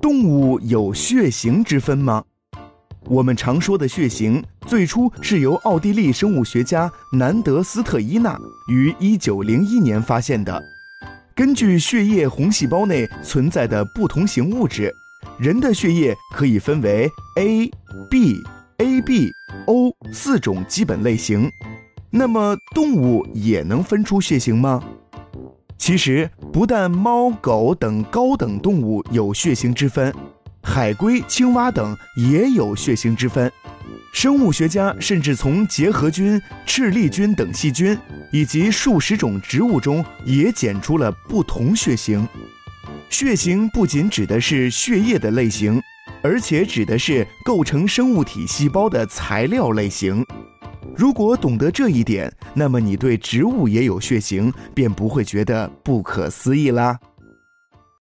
动物有血型之分吗？我们常说的血型，最初是由奥地利生物学家南德斯特伊纳于1901年发现的。根据血液红细胞内存在的不同型物质，人的血液可以分为 A、B、AB、O 四种基本类型。那么，动物也能分出血型吗？其实，不但猫、狗等高等动物有血型之分。海龟、青蛙等也有血型之分，生物学家甚至从结核菌、赤痢菌等细菌以及数十种植物中也检出了不同血型。血型不仅指的是血液的类型，而且指的是构成生物体细胞的材料类型。如果懂得这一点，那么你对植物也有血型便不会觉得不可思议啦。